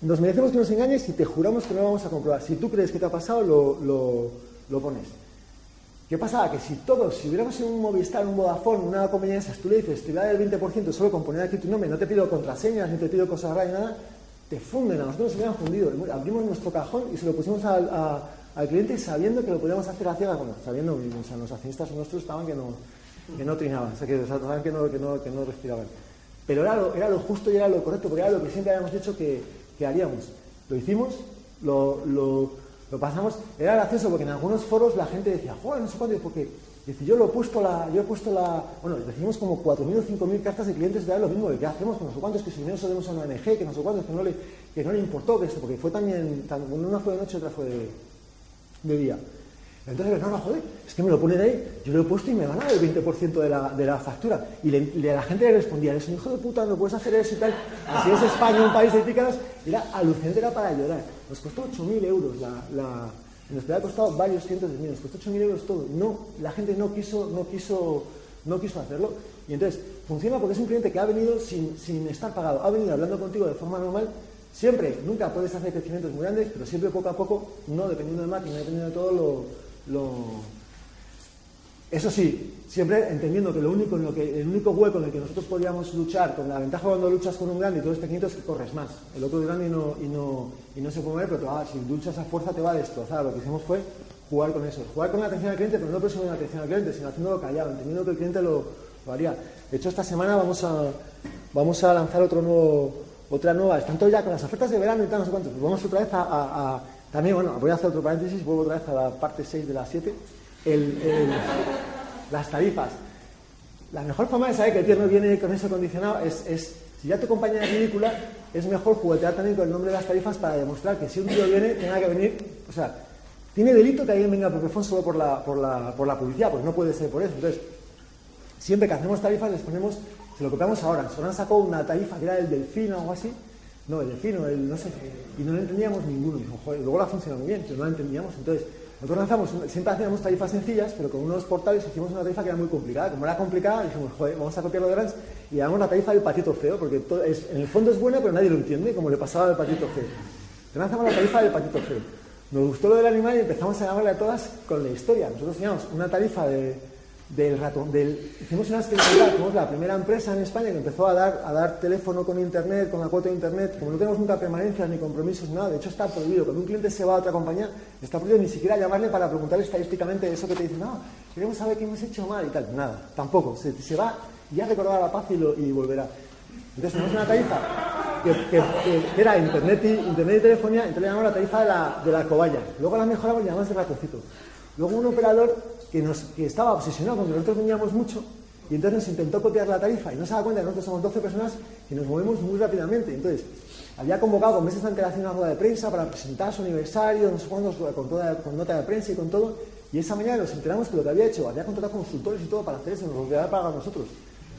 nos merecemos que nos engañes y te juramos que no lo vamos a comprobar. Si tú crees que te ha pasado, lo, pones. ¿Qué pasaba? Que si todos, si hubiéramos en un Movistar, un Vodafone, una compañía de esas, tú le dices, te voy a dar el 20% solo con poner aquí tu nombre, no te pido contraseñas, ni te pido cosas raras, ni nada, te funden, a nosotros nos hubieran fundido. Abrimos nuestro cajón y se lo pusimos al, cliente sabiendo que lo podíamos hacer a ciegas, bueno, sabiendo, o sea, los accionistas nuestros estaban que no, que no trinaban, o sea, que, estaban que no, respiraban. Pero era lo justo y era lo correcto, porque era lo que siempre habíamos dicho que, que haríamos. Lo hicimos, lo, lo pasamos, era gracioso porque en algunos foros la gente decía, joder, no sé cuánto, porque dice, yo lo he puesto la, yo he puesto la, bueno, recibimos como 4.000 o 5.000 cartas de clientes de lo mismo, de qué hacemos, que no sé cuántos, que si no se a una ONG, que no sé cuántos, que no le, que no le importó que esto, porque fue también, una fue de noche, otra fue de día. Entonces, no, no, joder, es que me lo ponen ahí, yo lo he puesto y me van a dar el 20% de la, de la factura. Y le, la gente le respondía, eres un hijo de puta, no puedes hacer eso y tal. Así es España, un país de pícaros, era alucinante, era para llorar. Nos costó 8.000 euros la, la nos había costado varios cientos de millones, nos costó 8.000 euros todo. No, la gente no quiso, no quiso, no quiso hacerlo. Y entonces, funciona porque es un cliente que ha venido sin, sin estar pagado, ha venido hablando contigo de forma normal Siempre, nunca puedes hacer crecimientos muy grandes, pero siempre poco a poco, no dependiendo de máquina, dependiendo de todo, lo, eso sí, siempre entendiendo que, lo único en lo que el único hueco en el que nosotros podíamos luchar, con la ventaja cuando luchas con un grande y todo es pequeñito es que corres más. El otro es grande y no, y no, y no se puede mover, pero si luchas a fuerza te va a destrozar. Lo que hicimos fue jugar con eso. Jugar con la atención al cliente, pero no presumir la atención al cliente, sino haciéndolo callado, entendiendo que el cliente lo, haría. De hecho, esta semana vamos a, vamos a lanzar otro nuevo, otra nueva. Están todos ya con las ofertas de verano y tal, no sé cuántos. Pues vamos otra vez a también, bueno, voy a hacer otro paréntesis, vuelvo otra vez a la parte 6 de las 7. las tarifas. La mejor forma de saber que el tío no viene con eso condicionado es, si ya tu compañía es ridícula, es mejor juguetear también con el nombre de las tarifas para demostrar que si un tío viene, tenga que venir, o sea, tiene delito que alguien venga a Pepefon solo por la, por, la, por la publicidad, pues no puede ser por eso. Entonces, siempre que hacemos tarifas les ponemos, se lo copiamos ahora. Soran sacó una tarifa que era el delfín o algo así, no, el delfino, el no sé, y no lo entendíamos ninguno. luego la funcionó muy bien, pero no la entendíamos. Entonces, nosotros lanzamos, siempre hacíamos tarifas sencillas, pero con unos portales hicimos una tarifa que era muy complicada. Como era complicada, dijimos, joder, vamos a copiarlo de Grants y damos la tarifa del patito feo, porque en el fondo es buena, pero nadie lo entiende, como le pasaba al patito feo. Lanzamos la tarifa del patito feo. Nos gustó lo del animal y empezamos a llamarle a todas con la historia. Nosotros teníamos una tarifa de del ratón, del, hicimos una experimental, fuimos la primera empresa en España que empezó a dar, a dar teléfono con internet, con la cuota de internet, como no tenemos nunca permanencias ni compromisos, nada, de hecho está prohibido, cuando un cliente se va a otra compañía, está prohibido ni siquiera llamarle para preguntar estadísticamente eso que te dice, no, queremos saber qué hemos hecho mal y tal, nada, tampoco, se, se va ya recordará la paz y, y volverá. Entonces tenemos una tarifa que, era internet y, internet y telefonía, entonces le llamamos la tarifa de la, de la cobaya, luego la mejoramos y llamamos de ratoncito. Luego un operador que, estaba obsesionado con que nosotros veníamos mucho y entonces nos intentó copiar la tarifa y no se da cuenta que nosotros somos 12 personas y nos movemos muy rápidamente. Entonces, había convocado con meses de antelación una rueda de prensa para presentar su aniversario, no sé cuándo, con, toda, nota de prensa y con todo. Y esa mañana nos enteramos que lo que había hecho, había contratado consultores y todo para hacer eso, nos lo había pagado nosotros.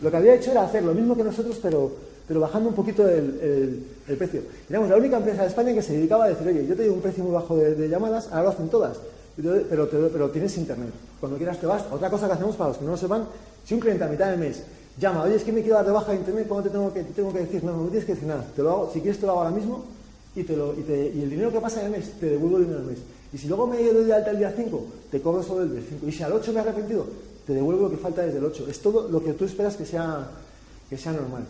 Lo que había hecho era hacer lo mismo que nosotros, pero, bajando un poquito el, precio. Éramos la única empresa de España que se dedicaba a decir, oye, yo te doy un precio muy bajo de llamadas, ahora lo hacen todas pero, pero, tienes internet. Cuando quieras te vas. Otra cosa que hacemos para los que no lo sepan, si un cliente a mitad del mes llama, oye, es que me quiero dar de baja de internet, ¿cuándo te tengo que, tengo que decir? No, no, tienes que decir nada. Te lo hago, si quieres te lo hago ahora mismo y, te lo, y, y el dinero que pasa en el mes, te devuelvo el dinero del mes. Y si luego me doy de alta el día 5, te cobro solo el día 5. Y si al 8 me he arrepentido, te devuelvo lo que falta desde el 8. Es todo lo que tú esperas que sea, que sea normal.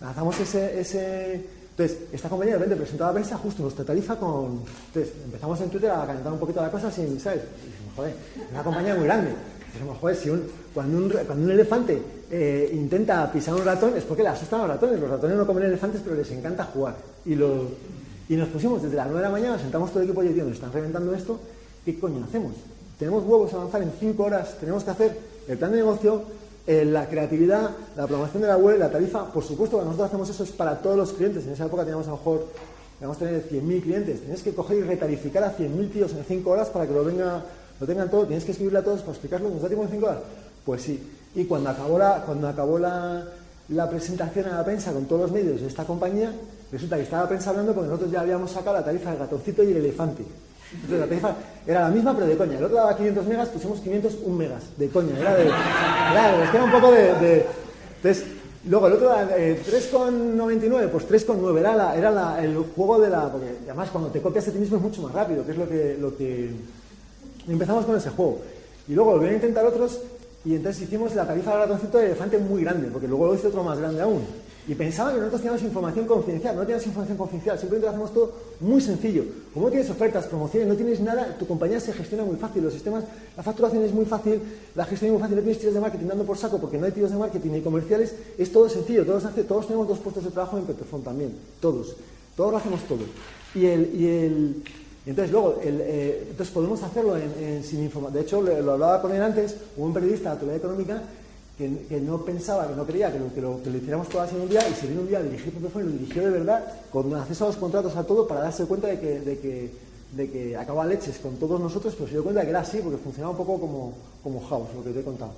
Lanzamos ese, ese, entonces, esta compañía de repente presentó a prensa justo nuestra tarifa con... Entonces, empezamos en Twitter a calentar un poquito la cosa sin, ¿sabes? Y dijimos, joder, una compañía muy grande. Dijimos, joder, si un, cuando, un, cuando un elefante eh, intenta pisar un ratón es porque le asustan a los ratones. Los ratones no comen elefantes, pero les encanta jugar. Y, lo, y nos pusimos desde las 9 de la mañana, sentamos todo el equipo y nos están reventando esto, ¿qué coño hacemos? Tenemos huevos a avanzar en 5 horas, tenemos que hacer el plan de negocio, eh, la creatividad, la programación de la web, la tarifa, por supuesto, cuando nosotros hacemos eso es para todos los clientes. En esa época teníamos a lo mejor vamos a tener 100.000 clientes, tienes que coger y retarificar a 100.000 tíos en 5 horas para que lo, venga, lo tengan todo, tienes que escribirle a todos para explicarlo, ¿nos da tiempo en 5 horas? Pues sí. Y cuando acabó la, cuando acabó la, presentación a la prensa con todos los medios de esta compañía, resulta que estaba la prensa hablando porque nosotros ya habíamos sacado la tarifa del ratoncito y el elefante. La tarifa era la misma pero de coña. El otro daba 500 megas, pusimos 501 megas de coña. Era de... Era, era un poco de... de entonces, luego el otro era eh, 3,99, pues 3,9 era, la, era la, el juego de la... Porque además cuando te copias a ti mismo es mucho más rápido, que es lo que... Lo que empezamos con ese juego. Y luego volvieron a intentar otros y entonces hicimos la tarifa del ratoncito de elefante muy grande, porque luego lo hice otro más grande aún. Y pensaba que nosotros teníamos información confidencial, no teníamos información confidencial, simplemente lo hacemos todo muy sencillo. Como no tienes ofertas, promociones, no tienes nada, tu compañía se gestiona muy fácil, los sistemas, la facturación es muy fácil, la gestión es muy fácil, no tienes tiros de marketing dando por saco porque no hay tiros de marketing ni comerciales, es todo sencillo, todos, hace, todos tenemos dos puestos de trabajo en Petrofon también, todos, todos lo hacemos todo. Y el, y el, entonces, luego, el, eh, entonces podemos hacerlo en, sin información. De hecho, lo, lo, hablaba con él antes, hubo un periodista de la actualidad económica que, no pensaba, que no creía que lo, que lo, que hiciéramos todas en un día y se vino un día a dirigir Petrofón y lo dirigió de verdad, con acceso a los contratos, a todo, para darse cuenta de que, de que, de que acababa leches con todos nosotros, pero se dio cuenta de que era así, porque funcionaba un poco como, como House, lo que te he contado.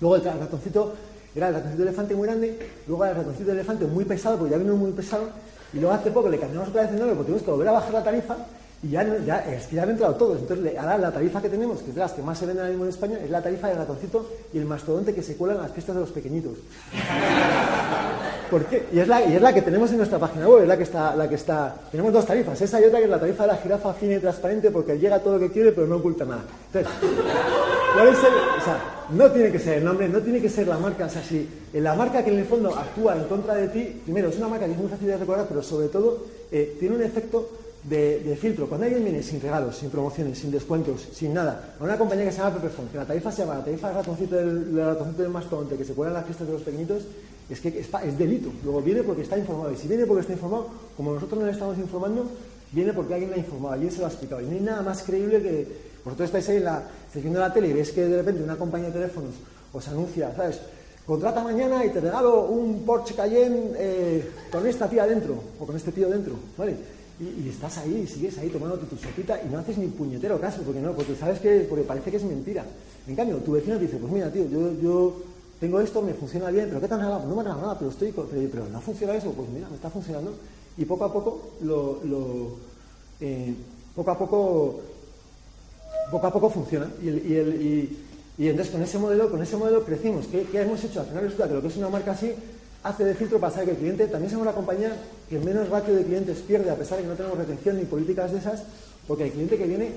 Luego el ratoncito era el ratoncito elefante muy grande, luego el ratoncito de elefante muy pesado, porque ya vino muy pesado, y luego hace poco le cambiamos otra vez el nombre porque tuvimos que volver a bajar la tarifa y ya, ya, es que ya han entrado todos. Entonces, ahora la tarifa que tenemos, que es de las que más se venden ahora mismo en España, es la tarifa del ratoncito y el mastodonte que se cuela en las fiestas de los pequeñitos. [laughs] ¿Por qué? Y es, la, y es la que tenemos en nuestra página web, es la que, está, la que está... Tenemos dos tarifas, esa y otra que es la tarifa de la jirafa fina y transparente porque llega todo lo que quiere pero no oculta nada. Entonces, [laughs] o sea, no tiene que ser el nombre, no tiene que ser la marca, o sea, si la marca que en el fondo actúa en contra de ti, primero, es una marca que es muy fácil de recordar, pero sobre todo eh, tiene un efecto de, filtro. Cuando alguien viene sin regalos, sin promociones, sin descuentos, sin nada, a una compañía que se llama Pepperfont, que la tarifa se llama la tarifa del ratoncito del, ratoncito del mastodonte, que se cuela en las fiestas de los pequeñitos, es que es, delito. Luego viene porque está informado. Y si viene porque está informado, como nosotros no le estamos informando, viene porque alguien le ha informado, alguien se lo ha explicado. Y no hay nada más creíble que vosotros estáis ahí en la de la tele y ves que de repente una compañía de teléfonos os anuncia, ¿sabes? Contrata mañana y te regalo un Porsche Cayenne eh, con esta tía dentro, o con este tío dentro, ¿vale? Y, estás ahí, sigues ahí tomándote tu sopita y no haces ni puñetero caso, porque no, porque sabes que, porque parece que es mentira. En cambio, tu vecino te dice, pues mira, tío, yo, yo tengo esto, me funciona bien, pero ¿qué han regalado? No me nada, pero estoy, pero, pero, no funciona eso, pues mira, me está funcionando. Y poco a poco, lo, eh, poco a poco, poco a poco funciona. Y, el, y, entonces con ese modelo, con ese modelo crecimos. ¿Qué, ¿Qué, hemos hecho? Al final resulta que lo que es una marca así hace de filtro para saber que el cliente, también somos la compañía que menos ratio de clientes pierde, a pesar de que no tenemos retención ni políticas de esas, porque el cliente que viene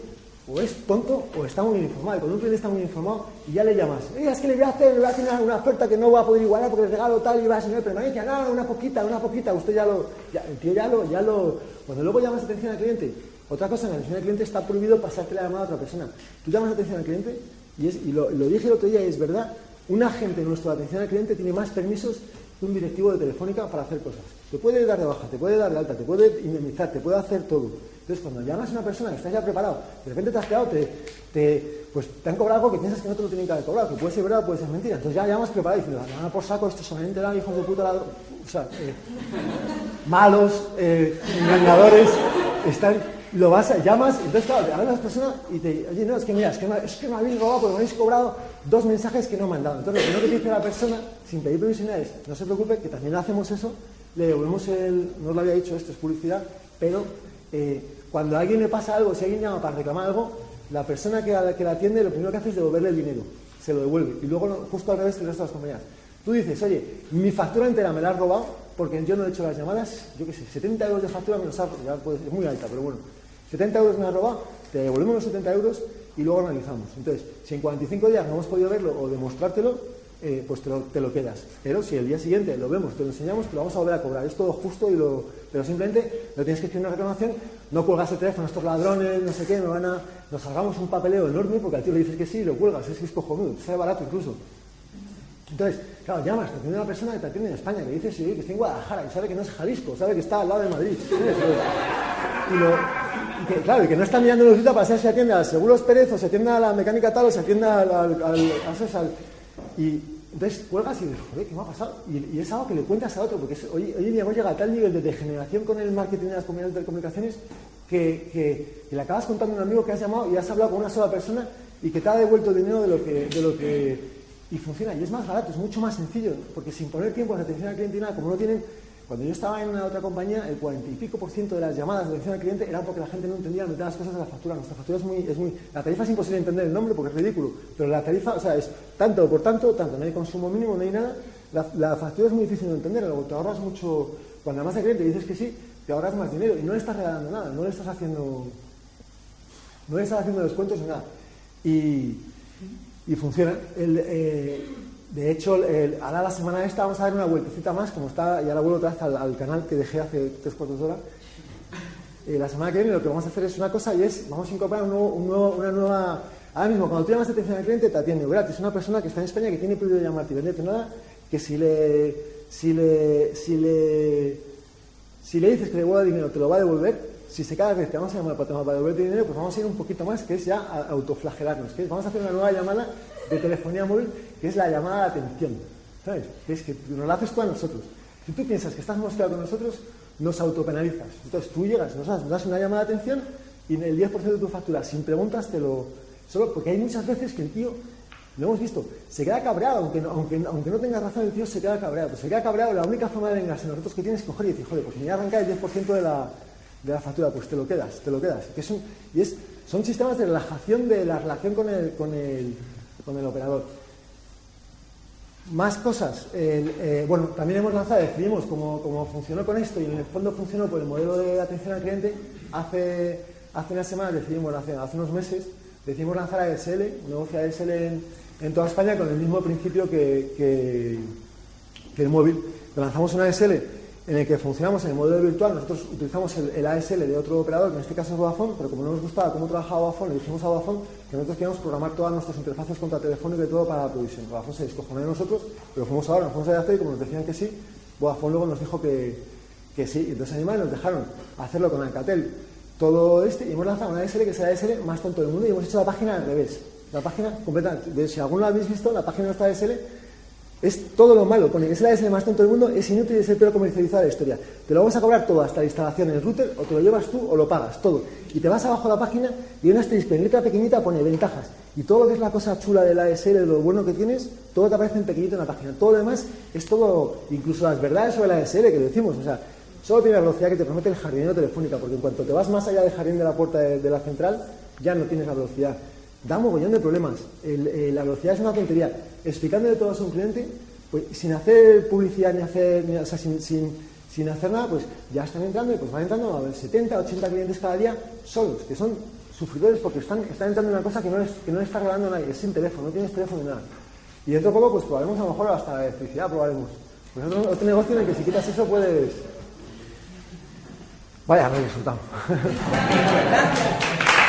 o es tonto o está muy informado. Y cuando un cliente está muy informado y ya le llamas, es que le voy a hacer, le voy a hacer una, oferta que no va a poder igualar porque le regalo tal y va a ser permanencia, no, una poquita, una poquita, usted ya lo, ya, el tío ya lo, ya lo, cuando luego llamas atención al cliente, otra cosa, en la atención al cliente está prohibido pasarte la llamada a otra persona. Tú llamas atención al cliente y, y lo, lo dije el otro día y es verdad, un agente en nuestra atención al cliente tiene más permisos un directivo de Telefónica para hacer cosas. Te puede dar de baja, te puede dar de alta, te puede indemnizar, te puede hacer todo. Entonces, cuando llamas a una persona que está ya preparado, de repente te has quedado, te, te, pues, te han cobrado algo que piensas que no te lo tienen que haber cobrado, que puede ser verdad, puede ser mentira. Entonces ya llamas preparado y dices, van a por saco, esto solamente eran hijos de puta, o sea, eh, malos, eh, engañadores, están, lo vas a, llamas, entonces claro, te hablan las personas y te oye, no, es que mira, es que, me, es que me habéis robado porque me habéis cobrado dos mensajes que no me han dado. Entonces, lo primero que te dice la persona, sin pedir permiso es, no se preocupe, que también hacemos eso, le devolvemos el, no os lo había dicho, esto es publicidad, pero eh, cuando a alguien le pasa algo, si alguien llama para reclamar algo, la persona que, que la atiende lo primero que hace es devolverle el dinero, se lo devuelve, y luego justo al revés el resto de las compañías. Tú dices, oye, mi factura entera me la has robado porque yo no he hecho las llamadas, yo qué sé, 70 euros de factura me los ha ya puede, es muy alta, pero bueno, 70 euros me has robado, te devolvemos los 70 euros y luego analizamos. Entonces, si en 45 días no hemos podido verlo o demostrártelo, eh, pues te lo, te lo, quedas. Pero si el día siguiente lo vemos, te lo enseñamos, te lo vamos a volver a cobrar. Es todo justo, y lo, pero simplemente no tienes que escribir una reclamación, no cuelgas el teléfono, estos ladrones, no sé qué, me van a, nos salgamos un papeleo enorme porque al tío le dices que sí lo cuelgas, es que es cojonudo, sale barato incluso. Entonces, claro, llamas, te atiende una persona que te atiende en España, que dice sí, que está en Guadalajara, que sabe que no es Jalisco, sabe que está al lado de Madrid. Y, lo, que, claro, y que no está mirando los para saber si atiende al Seguros Pérez o se atiende a la mecánica tal o se atiende al, al, al y, entonces cuelgas y dices, joder, ¿qué me ha pasado? Y, es algo que le cuentas a otro, porque hoy, hoy, en día hemos llegado a tal nivel de degeneración con el marketing de las comunidades de telecomunicaciones que, que, le acabas contando a un amigo que has llamado y has hablado con una sola persona y que te ha devuelto dinero de lo que, de lo que y funciona. Y es más barato, es mucho más sencillo, porque sin poner tiempo de atención al cliente y nada, como no tienen cuando yo estaba en una otra compañía, el 40 y pico por ciento de las llamadas de atención al cliente eran porque la gente no entendía la de las cosas de la factura. Nuestra factura es muy, es muy... La tarifa es imposible entender el nombre porque es ridículo, pero la tarifa, o sea, es tanto por tanto, tanto, no hay consumo mínimo, no hay nada. La, factura es muy difícil de entender, luego te ahorras mucho... Cuando además de cliente dices que sí, te ahorras más dinero y no le estás regalando nada, no le estás haciendo... No le estás haciendo descuentos ni nada. Y, y funciona. Eh, de hecho, ahora la semana esta vamos a dar una vueltecita más, como está, y ahora vuelvo otra vez al, canal que dejé hace tres cuartos de hora. Eh, la semana que viene lo que vamos a hacer es una cosa y es, vamos a incorporar un nuevo, una nueva... Ahora mismo, cuando tú llamas atención al cliente, te atiende gratis. Una persona que está en España que tiene prohibido llamarte y venderte nada, que si le, si le, si le, si le dices que le devuelva dinero, te lo va a devolver. Si se cada vez te vamos a llamar para, para devolverte dinero, pues vamos a ir un poquito más, que es ya autoflagelarnos. Que vamos a hacer una nueva llamada de telefonía móvil, que es la llamada de atención. ¿Sabes? Que es que nos la haces tú a nosotros. Si tú piensas que estás mosqueado con nosotros, nos autopenalizas. Entonces tú llegas, nos das, una llamada de atención y en el 10% de tu factura, sin preguntas, te lo. Solo porque hay muchas veces que el tío, lo hemos visto, se queda cabreado, aunque no, aunque, aunque no tenga razón, el tío se queda cabreado. Pues se queda cabreado, la única forma de vengarse nosotros que tienes que coger y decir, joder, pues me voy a arrancar el 10% de la, de la factura, pues te lo quedas, te lo quedas. Que es y es, son sistemas de relajación de la relación con el, con el, con el operador. Más cosas. Eh, bueno, también hemos lanzado, decidimos cómo, funcionó con esto y en el fondo funcionó por el modelo de atención al cliente. Hace, hace unas semanas decidimos, hace, hace unos meses, decidimos lanzar ASL, un negocio ASL en, en toda España con el mismo principio que, que, que el móvil. Lanzamos una ASL en el que funcionamos en el modelo virtual, nosotros utilizamos el, ASL de otro operador, que en este caso es Vodafone, pero como no nos gustaba cómo trabajaba Vodafone, le dijimos a Vodafone que nosotros queríamos programar todas nuestras interfaces contra teléfono y todo para la provisión. Vodafone se descojonó de nosotros, pero fuimos ahora, nos fuimos a hacer y como nos decían que sí, Vodafone luego nos dijo que, que sí. Entonces animales nos dejaron hacerlo con Alcatel todo este y hemos lanzado una ASL que es la ASL más tonto del mundo y hemos hecho la página al revés. La página completa, si alguno la habéis visto, la página de nuestra ASL es todo lo malo. Pone que es el más tonto del mundo, es inútil es el peor comercializado de la historia. Te lo vamos a cobrar todo, hasta la instalación en el router, o te lo llevas tú o lo pagas, todo. Y te vas abajo de la página y una asterisco pequeñita pone ventajas. Y todo lo que es la cosa chula del ASL, de lo bueno que tienes, todo te aparece en pequeñito en la página. Todo lo demás es todo, incluso las verdades sobre el ASL que decimos. O sea, solo tiene la velocidad que te promete el jardinero telefónica, porque en cuanto te vas más allá del jardín de la puerta de, la central, ya no tienes la velocidad. Da un mogollón de problemas. Eh, la velocidad es una tontería. Explicándole todo a un cliente, pues sin hacer publicidad ni hacer, o sea, sin, sin, hacer nada, pues ya están entrando y pues van entrando a ver 70, 80 clientes cada día solos, que son sufridores porque están, están entrando en una cosa que no, les, que no está regalando nadie, es sin teléfono, no tienes teléfono ni nada. Y dentro de poco, pues probaremos a lo mejor hasta la electricidad, probaremos. Pues otro, negocio en el que si quitas eso puedes... Vaya, me he resultado. [laughs]